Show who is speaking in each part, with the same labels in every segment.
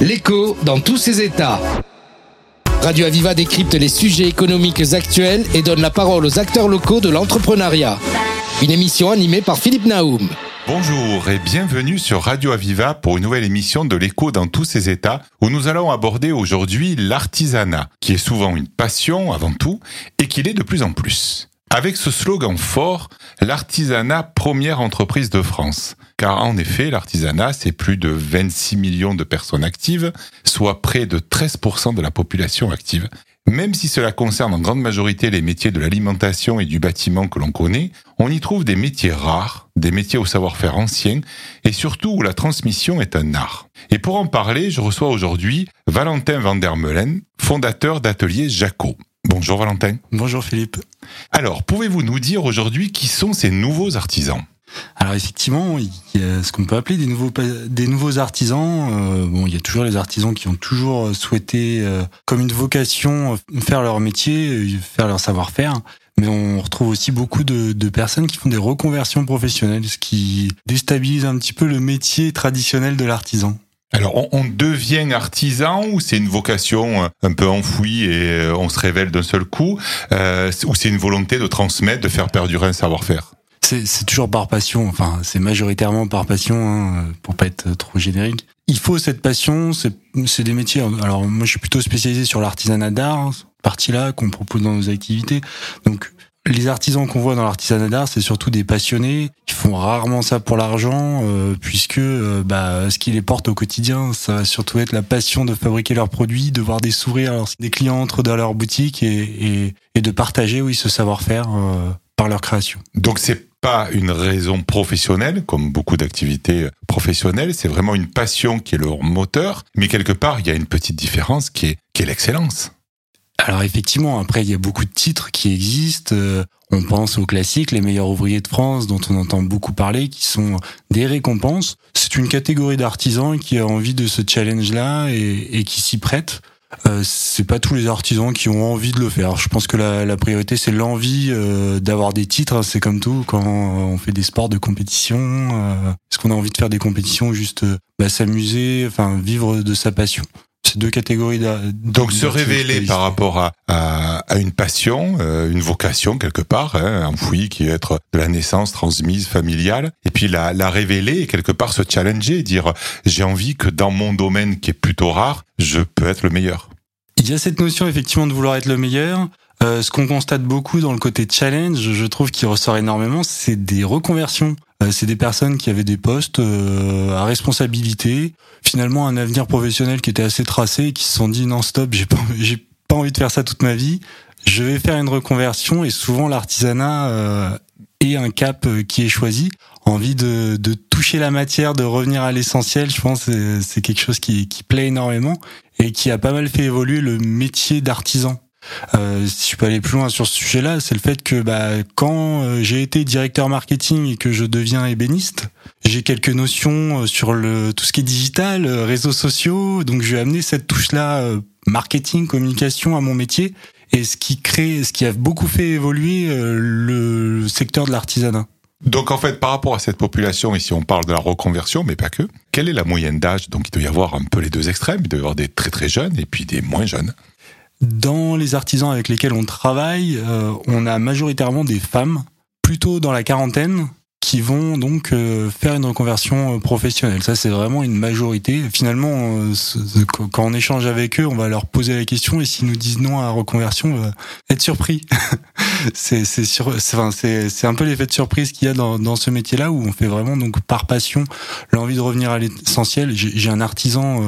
Speaker 1: L'écho dans tous ses états. Radio Aviva décrypte les sujets économiques actuels et donne la parole aux acteurs locaux de l'entrepreneuriat. Une émission animée par Philippe Naoum.
Speaker 2: Bonjour et bienvenue sur Radio Aviva pour une nouvelle émission de l'écho dans tous ses états où nous allons aborder aujourd'hui l'artisanat, qui est souvent une passion avant tout et qui l'est de plus en plus. Avec ce slogan fort, l'artisanat première entreprise de France. Car en effet, l'artisanat, c'est plus de 26 millions de personnes actives, soit près de 13% de la population active. Même si cela concerne en grande majorité les métiers de l'alimentation et du bâtiment que l'on connaît, on y trouve des métiers rares, des métiers au savoir-faire ancien, et surtout où la transmission est un art. Et pour en parler, je reçois aujourd'hui Valentin Van der Meulen, fondateur d'Atelier Jaco. Bonjour Valentin.
Speaker 3: Bonjour Philippe.
Speaker 2: Alors, pouvez-vous nous dire aujourd'hui qui sont ces nouveaux artisans?
Speaker 3: Alors effectivement, il y a ce qu'on peut appeler des nouveaux des nouveaux artisans. Euh, bon, il y a toujours les artisans qui ont toujours souhaité, euh, comme une vocation, faire leur métier, faire leur savoir-faire. Mais on retrouve aussi beaucoup de, de, personnes qui font des reconversions professionnelles, ce qui déstabilise un petit peu le métier traditionnel de l'artisan.
Speaker 2: Alors, on, devient artisan ou c'est une vocation euh, un peu enfouie et euh, on se révèle d'un seul coup, euh, ou c'est une volonté de transmettre, de faire perdurer un savoir-faire?
Speaker 3: C'est toujours par passion, enfin c'est majoritairement par passion, hein, pour pas être trop générique. Il faut cette passion, c'est des métiers. Alors moi je suis plutôt spécialisé sur l'artisanat d'art, hein, partie-là qu'on propose dans nos activités. Donc les artisans qu'on voit dans l'artisanat d'art, c'est surtout des passionnés qui font rarement ça pour l'argent, euh, puisque euh, bah, ce qui les porte au quotidien, ça va surtout être la passion de fabriquer leurs produits, de voir des sourires des clients entrent dans leur boutique et, de partager oui ce savoir-faire euh, par leur création.
Speaker 2: Donc c'est pas une raison professionnelle, comme beaucoup d'activités professionnelles, c'est vraiment une passion qui est leur moteur, mais quelque part il y a une petite différence qui est l'excellence.
Speaker 3: Alors effectivement, après il y a beaucoup de titres qui existent. Euh, on pense aux classiques, les meilleurs ouvriers de France, dont on entend beaucoup parler, qui sont des récompenses. C'est une catégorie d'artisans qui a envie de ce challenge-là et, qui s'y prête. Euh, c'est pas tous les artisans qui ont envie de le faire. Je pense que la, priorité c'est l'envie euh, d'avoir des titres. C'est comme tout quand on fait des sports de compétition. Euh, Est-ce qu'on a envie de faire des compétitions juste bah, s'amuser, enfin vivre de sa passion? Ces deux catégories.
Speaker 2: Donc se révéler par rapport à, à, une passion, euh, une vocation quelque part, hein, enfouie qui est être de la naissance transmise familiale, et puis la, la révéler et quelque part se challenger, dire j'ai envie que dans mon domaine qui est plutôt rare, je peux être le meilleur.
Speaker 3: Il y a cette notion effectivement de vouloir être le meilleur. Euh, ce qu'on constate beaucoup dans le côté challenge, je trouve qu'il ressort énormément, c'est des reconversions. Euh, c'est des personnes qui avaient des postes euh, à responsabilité, finalement un avenir professionnel qui était assez tracé, et qui se sont dit non stop, j'ai pas, j'ai pas envie de faire ça toute ma vie. Je vais faire une reconversion et souvent l'artisanat est un cap qui est choisi. Envie de, de toucher la matière, de revenir à l'essentiel, je pense c'est quelque chose qui, qui plaît énormément et qui a pas mal fait évoluer le métier d'artisan. Euh, si je peux aller plus loin sur ce sujet-là, c'est le fait que bah, quand euh, j'ai été directeur marketing et que je deviens ébéniste, j'ai quelques notions euh, sur le tout ce qui est digital, réseaux sociaux, donc je vais amener cette touche-là marketing, communication à mon métier, et ce qui crée, ce qui a beaucoup fait évoluer le secteur de l'artisanat.
Speaker 2: Donc en fait, par rapport à cette population, ici on parle de la reconversion, mais pas que, quelle est la moyenne d'âge? Donc il doit y avoir un peu les deux extrêmes, il doit y avoir des très très jeunes et puis des moins jeunes.
Speaker 3: Dans les artisans avec lesquels on travaille, euh, on a majoritairement des femmes, plutôt dans la quarantaine, qui vont donc euh, faire une reconversion euh, professionnelle. Ça, c'est vraiment une majorité. Finalement, quand on échange avec eux, on va leur poser la question et s'ils nous disent non à la reconversion, on va être surpris. c'est c'est un peu l'effet de surprise qu'il y a dans, dans ce métier-là où on fait vraiment donc par passion l'envie de revenir à l'essentiel. J'ai un artisan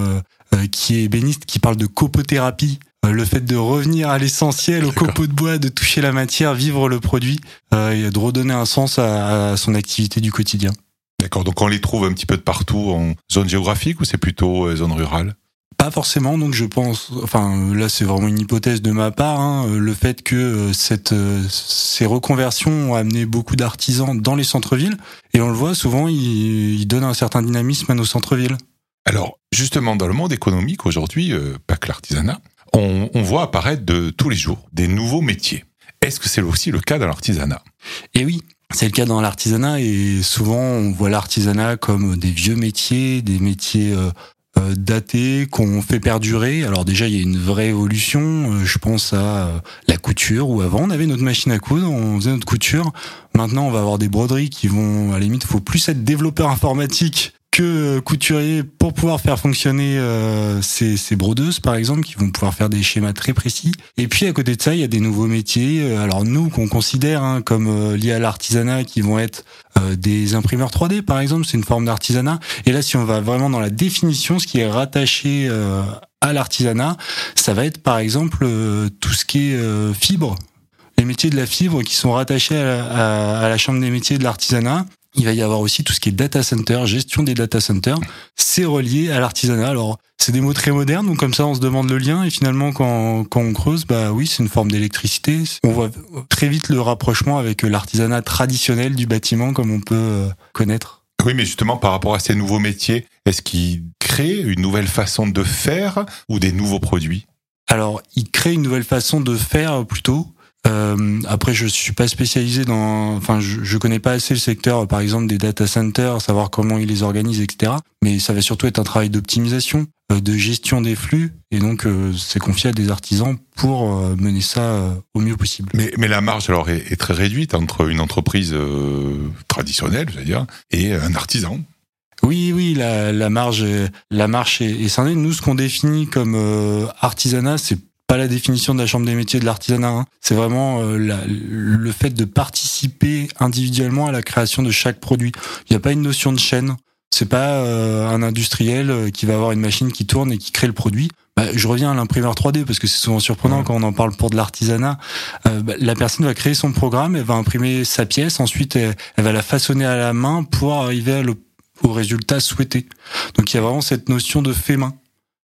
Speaker 3: qui est béniste qui parle de copothérapie euh, le fait de revenir à l'essentiel, au copeau de bois, de toucher la matière, vivre le produit, euh, et de redonner un sens à, son activité du quotidien.
Speaker 2: D'accord, donc on les trouve un petit peu de partout en zone géographique ou c'est plutôt euh, zone rurale?
Speaker 3: Pas forcément, donc je pense, enfin là c'est vraiment une hypothèse de ma part, hein, le fait que cette, ces reconversions ont amené beaucoup d'artisans dans les centres-villes, et on le voit souvent, ils, donnent un certain dynamisme à nos centres-villes.
Speaker 2: Alors justement, dans le monde économique aujourd'hui, pas que l'artisanat, on, voit apparaître de tous les jours des nouveaux métiers. Est-ce que c'est aussi le cas dans l'artisanat?
Speaker 3: Eh oui, c'est le cas dans l'artisanat et souvent on voit l'artisanat comme des vieux métiers, des métiers euh, euh, datés qu'on fait perdurer. Alors déjà, il y a une vraie évolution. Euh, je pense à la couture où avant on avait notre machine à coudre, on faisait notre couture. Maintenant, on va avoir des broderies qui vont à la limite, faut plus être développeur informatique que couturier pour pouvoir faire fonctionner euh, ces, ces, brodeuses par exemple qui vont pouvoir faire des schémas très précis. Et puis à côté de ça il y a des nouveaux métiers euh, alors nous qu'on considère hein, comme euh, liés à l'artisanat qui vont être euh, des imprimeurs 3D par exemple. C'est une forme d'artisanat. Et là si on va vraiment dans la définition ce qui est rattaché à l'artisanat ça va être par exemple tout ce qui est fibre. Les métiers de la fibre qui sont rattachés à à la chambre des métiers de l'artisanat il va y avoir aussi tout ce qui est data center, gestion des data centers. C'est relié à l'artisanat. Alors, c'est des mots très modernes, donc comme ça, on se demande le lien. Et finalement, quand, quand on creuse, bah oui, c'est une forme d'électricité. On voit très vite le rapprochement avec l'artisanat traditionnel du bâtiment, comme on peut euh, connaître.
Speaker 2: Oui, mais justement, par rapport à ces nouveaux métiers, est-ce qu'ils créent une nouvelle façon de faire ou des nouveaux produits?
Speaker 3: Alors, ils créent une nouvelle façon de faire plutôt. Euh, après, je suis pas spécialisé dans, enfin, je, je connais pas assez le secteur, par exemple, des data centers, savoir comment ils les organisent, etc. Mais ça va surtout être un travail d'optimisation, euh, de gestion des flux, et donc euh, c'est confié à des artisans pour euh, mener ça au mieux possible.
Speaker 2: Mais, mais la marge alors est, est très réduite entre une entreprise traditionnelle, je veux dire, et un artisan.
Speaker 3: Oui, oui, la, la marge, la marche est, est scindée. Nous, ce qu'on définit comme artisanat, c'est pas la définition de la chambre des métiers de l'artisanat. Hein. C'est vraiment euh, la, le fait de participer individuellement à la création de chaque produit. Il n'y a pas une notion de chaîne. C'est pas euh, un industriel euh, qui va avoir une machine qui tourne et qui crée le produit. Bah, je reviens à l'imprimeur 3D parce que c'est souvent surprenant quand on en parle pour de l'artisanat. Bah, la personne va créer son programme, elle va imprimer sa pièce, ensuite elle, va la façonner à la main pour arriver au résultat souhaité. Donc il y a vraiment cette notion de fait main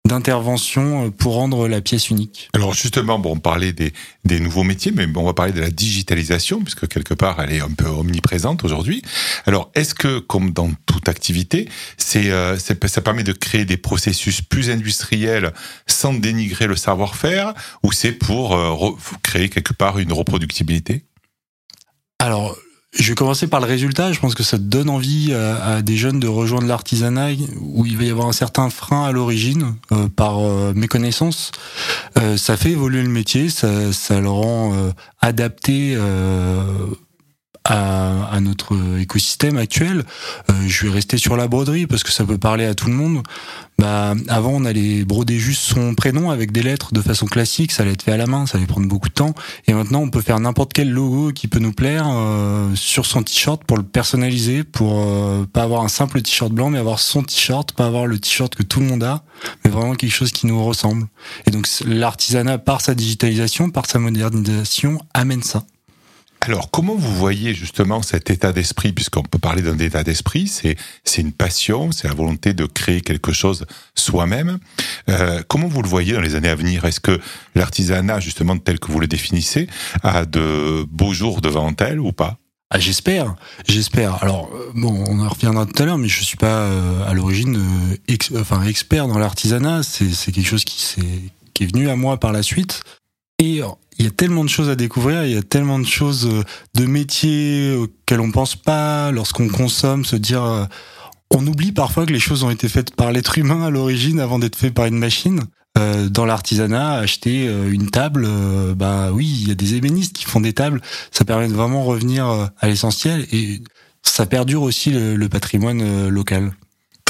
Speaker 3: d'intervention euh, pour rendre la pièce unique.
Speaker 2: Alors justement, bon, on parlait des, des nouveaux métiers, mais on va parler de la digitalisation, puisque quelque part, elle est un peu omniprésente aujourd'hui. Alors, est-ce que, comme dans toute activité, c'est, euh, ça permet de créer des processus plus industriels sans dénigrer le savoir-faire, ou c'est pour euh, créer quelque part une reproductibilité?
Speaker 3: Alors, je vais commencer par le résultat. Je pense que ça donne envie à, des jeunes de rejoindre l'artisanat où il va y avoir un certain frein à l'origine euh, par euh, méconnaissance. Euh, ça fait évoluer le métier, ça, ça le rend euh, adapté à, à, notre écosystème actuel. Euh, je vais rester sur la broderie parce que ça peut parler à tout le monde. Bah, avant, on allait broder juste son prénom avec des lettres de façon classique, ça allait être fait à la main, ça allait prendre beaucoup de temps. Et maintenant, on peut faire n'importe quel logo qui peut nous plaire euh, sur son t-shirt pour le personnaliser, pour euh, pas avoir un simple t-shirt blanc, mais avoir son t-shirt, pas avoir le t-shirt que tout le monde a, mais vraiment quelque chose qui nous ressemble. Et donc, l'artisanat, par sa digitalisation, par sa modernisation, amène ça.
Speaker 2: Alors, comment vous voyez justement cet état d'esprit, puisqu'on peut parler d'un état d'esprit, c'est c'est une passion, c'est la volonté de créer quelque chose soi-même. Euh, comment vous le voyez dans les années à venir? Est-ce que l'artisanat, justement tel que vous le définissez, a de beaux jours devant elle ou pas?
Speaker 3: Ah, j'espère, j'espère. Alors euh, bon, on en reviendra tout à l'heure, mais je suis pas euh, à l'origine euh, enfin expert dans l'artisanat. C'est quelque chose qui s'est qui est venu à moi par la suite. Et il y a tellement de choses à découvrir, il y a tellement de choses, euh, de métiers auxquels on pense pas lorsqu'on consomme, se dire, euh, on oublie parfois que les choses ont été faites par l'être humain à l'origine avant d'être faites par une machine. Euh, dans l'artisanat, acheter une table, bah oui, il y a des ébénistes qui font des tables. Ça permet de vraiment revenir à l'essentiel et ça perdure aussi le patrimoine local.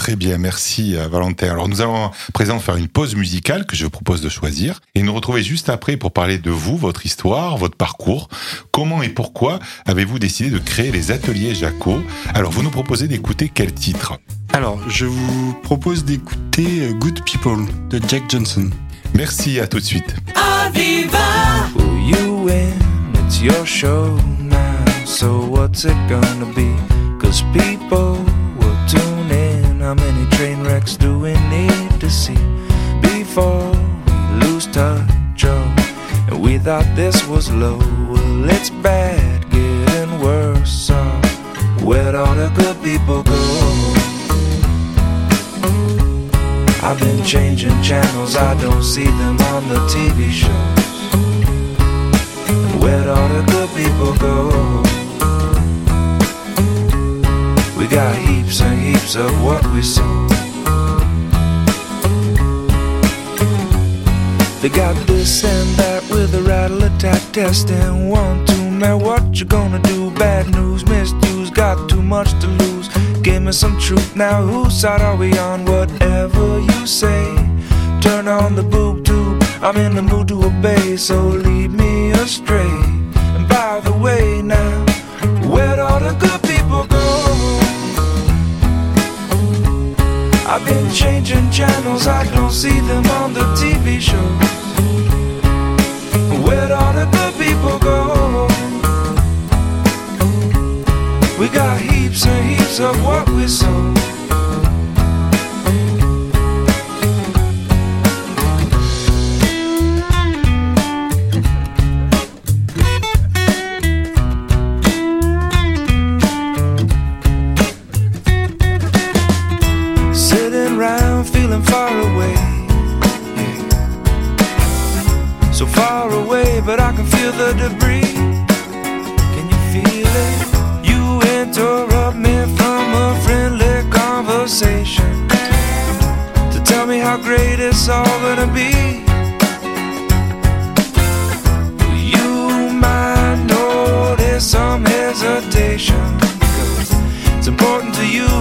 Speaker 2: Très bien, merci Valentin. Alors nous allons à présent faire une pause musicale que je vous propose de choisir et nous retrouver juste après pour parler de vous, votre histoire, votre parcours. Comment et pourquoi avez-vous décidé de créer les ateliers Jaco? Alors vous nous proposez d'écouter quel titre?
Speaker 3: Alors je vous propose d'écouter euh, Good People de Jack Johnson.
Speaker 2: Merci, à tout de suite. How many train wrecks do we need to see before we lose touch? Oh, and we thought this was low. Well, it's bad, getting worse. So, where'd all the good people go? I've been changing channels, I don't see them on the TV shows. Where'd all the good people go? Got heaps and heaps of what we saw.
Speaker 4: They got this and that with a rattle attack test and one, two. Now what you gonna do? Bad news, misused, got too much to lose. Give me some truth. Now whose side are we on? Whatever you say. Turn on the boob tube. I'm in the mood to obey, so lead me astray. And by the way, now where'd all the good I've been changing channels, I don't see them on the TV shows. Where'd all the good people go? We got heaps and heaps of what we sow.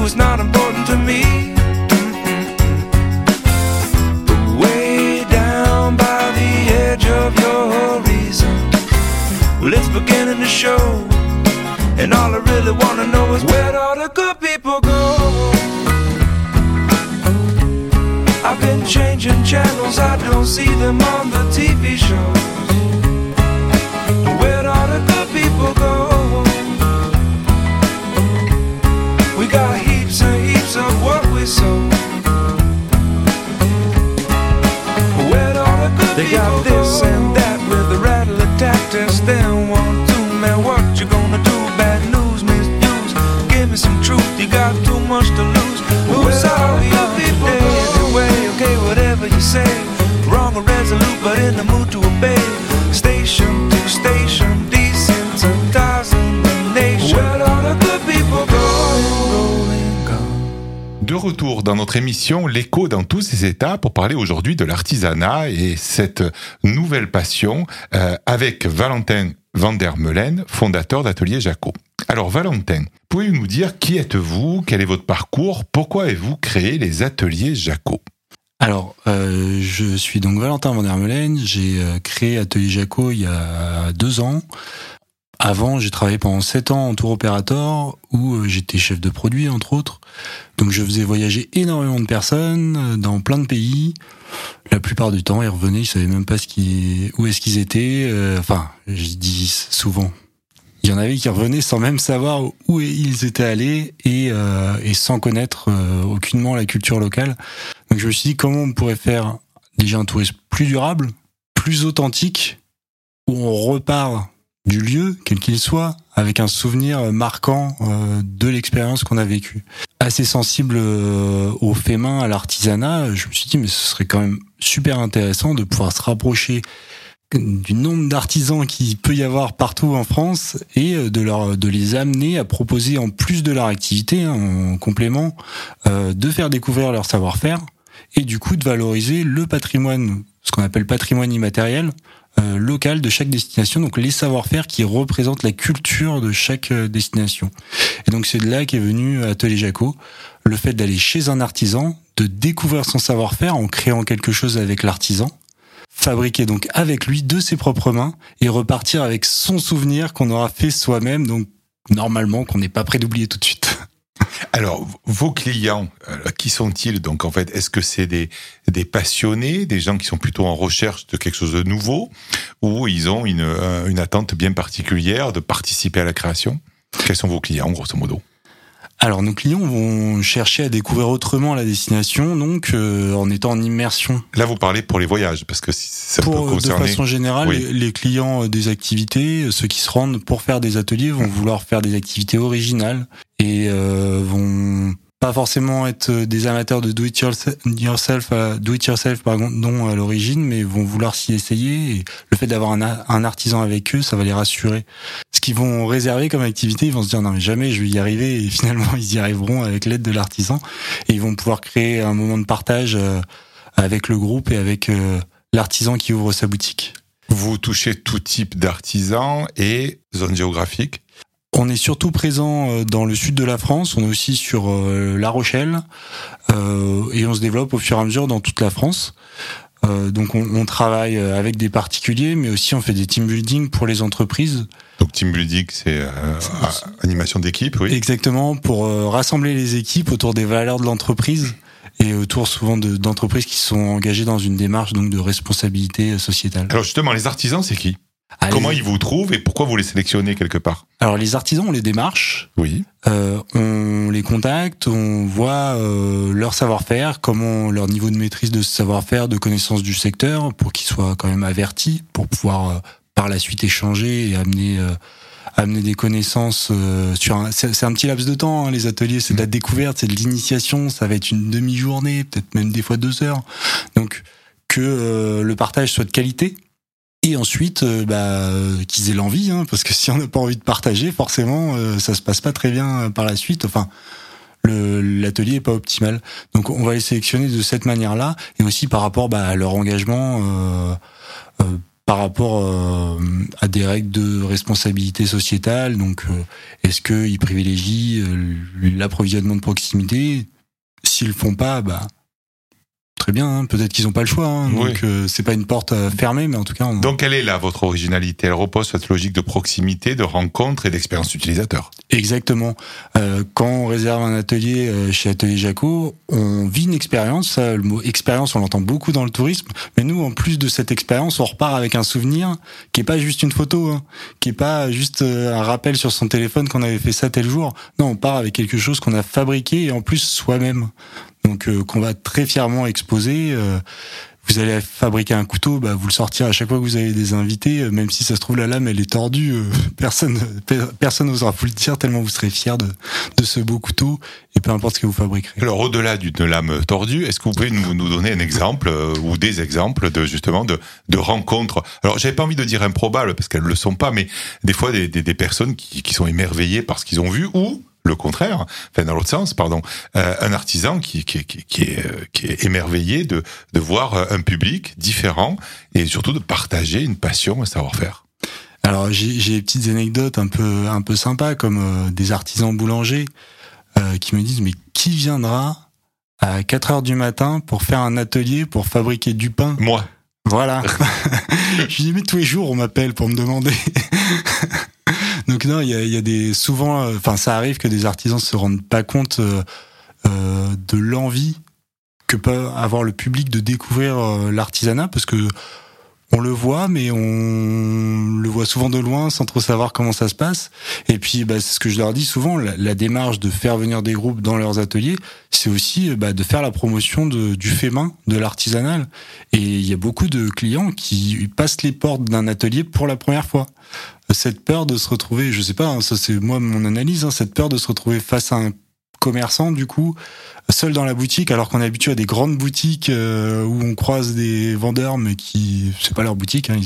Speaker 4: It's not important to me. Way down by the edge of your horizon, well, it's beginning to show. And all I really wanna know is where'd all the good people go? I've been changing channels, I don't see them on the TV shows. They got this and
Speaker 2: dans notre émission L'écho dans tous ses états pour parler aujourd'hui de l'artisanat et cette nouvelle passion euh, avec Valentin Van der Meulen, fondateur d'Atelier Jaco. Alors Valentin, pouvez-vous nous dire qui êtes-vous, quel est votre parcours, pourquoi avez-vous créé les Ateliers Jaco?
Speaker 3: Alors, euh, je suis donc Valentin Van der Meulen. J'ai euh, créé Atelier Jaco il y a deux ans. Avant, j'ai travaillé pendant sept ans en tour opérateur où euh, j'étais chef de produit entre autres. Donc je faisais voyager énormément de personnes euh, dans plein de pays. La plupart du temps, ils revenaient, ils savaient même pas ce qui, où est-ce qu'ils étaient. Euh, enfin, je dis souvent. Il y en avait qui revenaient sans même savoir où ils étaient allés et, euh, et sans connaître aucunement la culture locale. Donc je me suis dit comment on pourrait faire déjà un tourisme plus durable, plus authentique, où on repart du lieu, quel qu'il soit, avec un souvenir marquant euh, de l'expérience qu'on a vécue. Assez sensible euh, au fait main, à l'artisanat, je me suis dit mais ce serait quand même super intéressant de pouvoir se rapprocher du nombre d'artisans qui peut y avoir partout en France et euh, de leur de les amener à proposer en plus de leur activité hein, en complément euh, de faire découvrir leur savoir-faire et du coup de valoriser le patrimoine ce qu'on appelle patrimoine immatériel euh, local de chaque destination donc les savoir-faire qui représentent la culture de chaque euh, destination et donc c'est de là qu'est venu Atelier Jaco le fait d'aller chez un artisan de découvrir son savoir-faire en créant quelque chose avec l'artisan fabriquer donc avec lui de ses propres mains et repartir avec son souvenir qu'on aura fait soi-même, donc normalement qu'on n'est pas prêt d'oublier tout de suite.
Speaker 2: Alors, vos clients, euh, qui sont-ils Donc, en fait, est-ce que c'est des, des passionnés, des gens qui sont plutôt en recherche de quelque chose de nouveau, ou ils ont une, euh, une attente bien particulière de participer à la création? Quels sont vos clients, grosso modo?
Speaker 3: Alors nos clients vont chercher à découvrir autrement la destination, donc euh, en étant en immersion.
Speaker 2: Là, vous parlez pour les voyages, parce que ça
Speaker 3: Pour,
Speaker 2: peut
Speaker 3: de
Speaker 2: concerner...
Speaker 3: façon générale,
Speaker 2: Oui.
Speaker 3: les, les clients euh, des activités, euh, ceux qui se rendent pour faire des ateliers, vont vouloir faire des activités originales et euh, vont pas forcément être euh, des amateurs de do it yourself, à- do it yourself pardon, à l'origine, mais vont vouloir s'y essayer. Et le fait d'avoir un, artisan avec eux, ça va les rassurer. Ce qu'ils vont réserver comme activité, ils vont se dire non mais jamais je vais y arriver et finalement ils y arriveront avec l'aide de l'artisan et ils vont pouvoir créer un moment de partage euh, avec le groupe et avec euh, l'artisan qui ouvre sa boutique.
Speaker 2: Vous touchez tout type d'artisans et zone géographique.
Speaker 3: On est surtout présent euh, dans le sud de la France, on est aussi sur euh, La Rochelle euh, et on se développe au fur et à mesure dans toute la France. Euh, donc on, on travaille avec des particuliers, mais aussi on fait des team building pour les entreprises.
Speaker 2: Donc team building, c'est euh, animation d'équipe, oui.
Speaker 3: Exactement, pour euh, rassembler les équipes autour des valeurs de l'entreprise et autour souvent de- d'entreprises qui sont engagées dans une démarche donc de responsabilité sociétale.
Speaker 2: Alors justement, les artisans, c'est qui?
Speaker 3: Allez.
Speaker 2: Comment ils vous trouvent et pourquoi vous les sélectionnez quelque part?
Speaker 3: Alors les artisans, on les démarche,
Speaker 2: Oui.
Speaker 3: euh, on les contacte, on voit euh, leur savoir-faire, comment leur niveau de maîtrise de ce savoir-faire, de connaissance du secteur, pour qu'ils soient quand même avertis, pour pouvoir euh, par la suite échanger et amener euh, amener des connaissances euh, sur un c'est c'est un petit laps de temps hein, les ateliers c'est de la découverte c'est de l'initiation ça va être une demi-journée peut-être même des fois deux heures donc que euh, le partage soit de qualité et ensuite euh, bah, euh, qu'ils aient l'envie hein, parce que si on n'a pas envie de partager forcément euh, ça se passe pas très bien par la suite. Enfin l'atelier est pas optimal. Donc on va les sélectionner de cette manière là et aussi par rapport bah, à leur engagement euh, euh, par rapport euh, à des règles de responsabilité sociétale. Donc, est-ce qu'ils privilégient l'approvisionnement de proximité? S'ils le font pas, bah très bien. hein, Peut-être qu'ils n'ont pas le choix. hein,
Speaker 2: Oui.
Speaker 3: donc, euh, c'est pas une porte euh, fermée, mais en tout cas, on...
Speaker 2: Donc quelle est là votre originalité? Elle repose sur cette logique de proximité, de rencontre et d'expérience utilisateur.
Speaker 3: Exactement. Euh, quand on réserve un atelier euh, chez Atelier Jaco, on vit une expérience. Ça, le mot expérience, on l'entend beaucoup dans le tourisme. Mais nous, en plus de cette expérience, on repart avec un souvenir qui est pas juste une photo, hein, qui est pas juste euh, un rappel sur son téléphone qu'on avait fait ça tel jour. Non, on part avec quelque chose qu'on a fabriqué et en plus soi-même. Donc euh, qu'on va très fièrement exposer. euh, vous allez fabriquer un couteau, bah, vous le sortirez à chaque fois que vous avez des invités, euh, même si ça se trouve la lame elle est tordue, euh, personne per- personne n'osera vous le dire tellement vous serez fier de, de ce beau couteau et peu importe ce que vous fabriquerez.
Speaker 2: Alors au-delà d'une lame tordue, est-ce que vous pouvez nous, nous donner un exemple euh, ou des exemples de justement de, de rencontres? Alors j'avais pas envie de dire improbables parce qu'elles le sont pas, mais des fois des, des, des personnes qui, qui sont émerveillées par ce qu'ils ont vu ou le contraire, enfin dans l'autre sens, pardon, euh, un artisan qui, qui, qui, qui est, euh, qui est émerveillé de, de voir euh, un public différent et surtout de partager une passion, un savoir-faire.
Speaker 3: Alors j'ai j'ai des petites anecdotes un peu un peu sympas comme euh, des artisans boulangers euh, qui me disent mais qui viendra à 4 heures du matin pour faire un atelier pour fabriquer du pain?
Speaker 2: Moi,
Speaker 3: Voilà. je dis mais tous les jours on m'appelle pour me demander. Donc non, il y a, des souvent, euh, enfin ça arrive que des artisans se rendent pas compte euh, euh, de l'envie que peut avoir le public de découvrir l'artisanat parce que on le voit, mais on le voit souvent de loin sans trop savoir comment ça se passe. Et puis, bah, c'est ce que je leur dis souvent, la, démarche de faire venir des groupes dans leurs ateliers, c'est aussi bah, de faire la promotion du fait main, de l'artisanal. Et il y a beaucoup de clients qui passent les portes d'un atelier pour la première fois. Cette peur de se retrouver, je sais pas, hein, ça c'est moi mon analyse, hein, cette peur de se retrouver face à un commerçant du coup seul dans la boutique alors qu'on est habitué à des grandes boutiques euh, où on croise des vendeurs mais qui c'est pas leur boutique hein,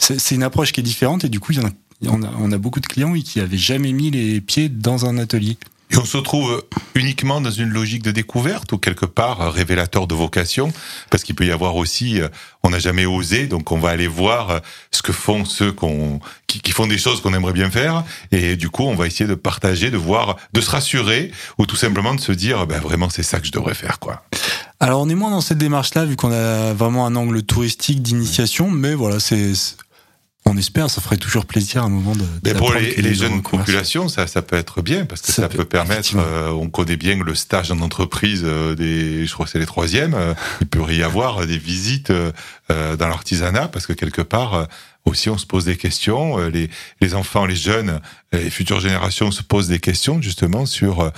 Speaker 3: c'est une approche qui est différente et du coup il y en a on a, beaucoup de clients qui avaient jamais mis les pieds dans un atelier.
Speaker 2: Et on se trouve uniquement dans une logique de découverte ou quelque part euh, révélateur de vocation Parce qu'il peut y avoir aussi, euh, on n'a jamais osé, donc on va aller voir euh, ce que font ceux qu'on, qui, qui font des choses qu'on aimerait bien faire. Et du coup, on va essayer de partager, de voir, de se rassurer ou tout simplement de se dire, ben vraiment, c'est ça que je devrais faire, quoi.
Speaker 3: Alors on est moins dans cette démarche-là vu qu'on a vraiment un angle touristique d'initiation, mais voilà c'est c'est- on espère, ça ferait toujours plaisir à un moment de.
Speaker 2: Mais pour les, jeunes populations, ça, ça peut être bien parce que
Speaker 3: Ça
Speaker 2: ça,
Speaker 3: peut-
Speaker 2: peut, permettre. euh, on connaît bien le stage en entreprise euh, des, je crois que c'est les troisièmes. euh, il peut y avoir des visites dans l'artisanat parce que quelque part aussi on se pose des questions. les, les enfants, les jeunes, les futures générations se posent des questions justement sur euh,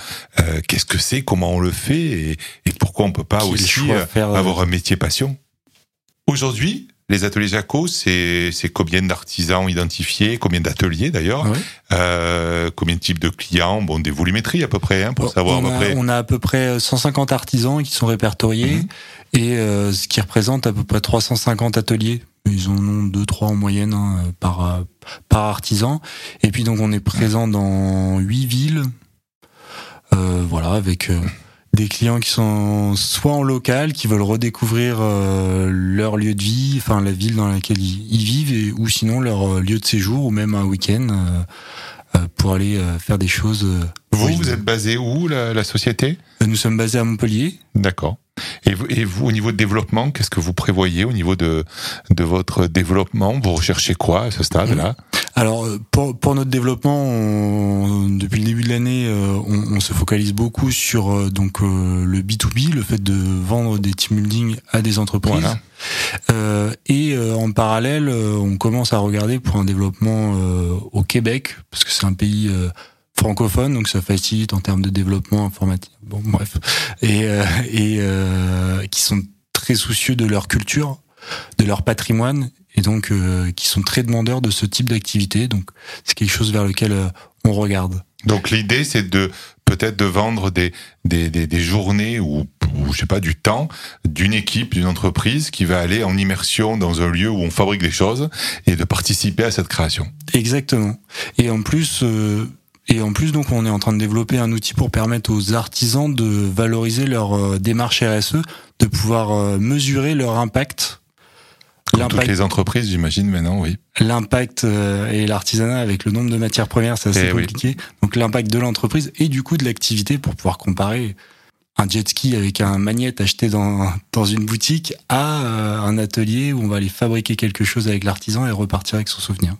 Speaker 2: qu'est-ce que c'est, comment on le fait et, et pourquoi on peut pas aussi avoir un métier passion. Aujourd'hui, les ateliers Jaco, c'est combien d'artisans identifiés, combien d'ateliers d'ailleurs,
Speaker 3: Ouais.
Speaker 2: euh, combien de types de clients, bon des volumétries à peu près, hein, pour savoir
Speaker 3: on,
Speaker 2: à peu
Speaker 3: a,
Speaker 2: près.
Speaker 3: on a à peu près 150 artisans qui sont répertoriés
Speaker 2: Mhm.
Speaker 3: et euh, ce qui représente à peu près 350 ateliers. Ils en ont deux trois en moyenne hein, par euh, par artisan. Et puis donc on est présent dans huit villes, euh, voilà avec euh, des clients qui sont soit en local, qui veulent redécouvrir euh, leur lieu de vie, enfin la ville dans laquelle ils, ils vivent, et, ou sinon leur euh, lieu de séjour, ou même un week-end euh, pour aller faire des choses.
Speaker 2: Vous,
Speaker 3: originales.
Speaker 2: vous êtes basé où, la, la société?
Speaker 3: Nous sommes basés à Montpellier.
Speaker 2: D'accord. Et vous, et vous, au niveau de développement, qu'est-ce que vous prévoyez au niveau de, de votre développement? Vous recherchez quoi à ce stade-là?
Speaker 3: Alors euh, pour, pour notre développement, on- depuis le début de l'année, euh, on, on se focalise beaucoup sur euh, donc le B2B, le fait de vendre des team building à des entreprises.
Speaker 2: Voilà.
Speaker 3: Euh, et euh, en parallèle, euh, on commence à regarder pour un développement euh, au Québec, parce que c'est un pays euh, francophone, donc ça facilite en termes de développement informatique. Bon, bref, et, euh, et euh, qui sont très soucieux de leur culture, de leur patrimoine, et donc euh, qui sont très demandeurs de ce type d'activité. Donc c'est quelque chose vers lequel euh, on regarde.
Speaker 2: Donc l'idée, c'est de peut-être de vendre des, des, des, des journées ou, ou je sais pas du temps d'une équipe, d'une entreprise qui va aller en immersion dans un lieu où on fabrique des choses et de participer à cette création.
Speaker 3: Exactement. Et en plus, euh, et en plus, donc, on est en train de développer un outil pour permettre aux artisans de valoriser leur euh, démarche RSE, de pouvoir euh, mesurer leur impact.
Speaker 2: Comme toutes les entreprises, j'imagine maintenant, oui.
Speaker 3: l'impact euh, et l'artisanat avec le nombre de matières premières, c'est assez
Speaker 2: Eh oui.
Speaker 3: compliqué. Donc l'impact de l'entreprise et du coup de l'activité pour pouvoir comparer un jet ski avec un magnète acheté dans, dans une boutique à euh, un atelier où on va aller fabriquer quelque chose avec l'artisan et repartir avec son souvenir.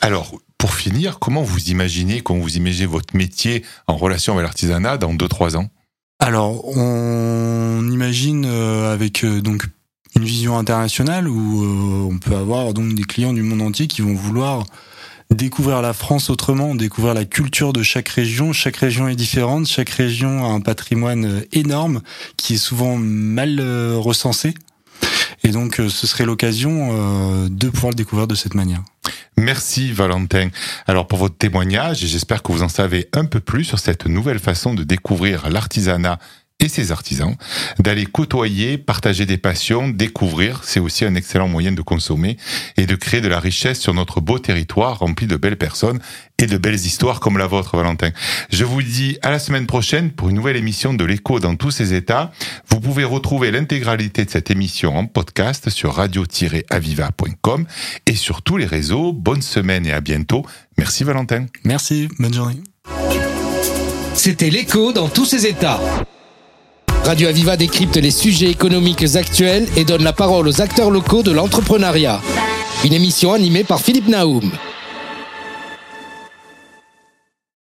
Speaker 2: Alors, pour finir, comment vous imaginez, comment vous imaginez votre métier en relation avec l'artisanat dans 2-3 ans?
Speaker 3: Alors, on imagine euh, avec euh, donc une vision internationale où euh, on peut avoir donc des clients du monde entier qui vont vouloir découvrir la France autrement, découvrir la culture de chaque région. Chaque région est différente, chaque région a un patrimoine euh, énorme qui est souvent mal euh, recensé. Et donc, euh, ce serait l'occasion de pouvoir le découvrir de cette manière.
Speaker 2: Merci Valentin. Alors pour votre témoignage, j'espère que vous en savez un peu plus sur cette nouvelle façon de découvrir l'artisanat et ses artisans, d'aller côtoyer, partager des passions, découvrir, c'est aussi un excellent moyen de consommer et de créer de la richesse sur notre beau territoire rempli de belles personnes et de belles histoires comme la vôtre Valentin. Je vous dis à la semaine prochaine pour une nouvelle émission de l'écho dans tous ses états. Vous pouvez retrouver l'intégralité de cette émission en podcast sur radio-aviva.com et sur tous les réseaux. Bonne semaine et à bientôt. Merci Valentin.
Speaker 3: Merci, bonne journée.
Speaker 1: C'était l'écho dans tous ses états. Radio Aviva décrypte les sujets économiques actuels et donne la parole aux acteurs locaux de l'entrepreneuriat. Une émission animée par Philippe Naoum.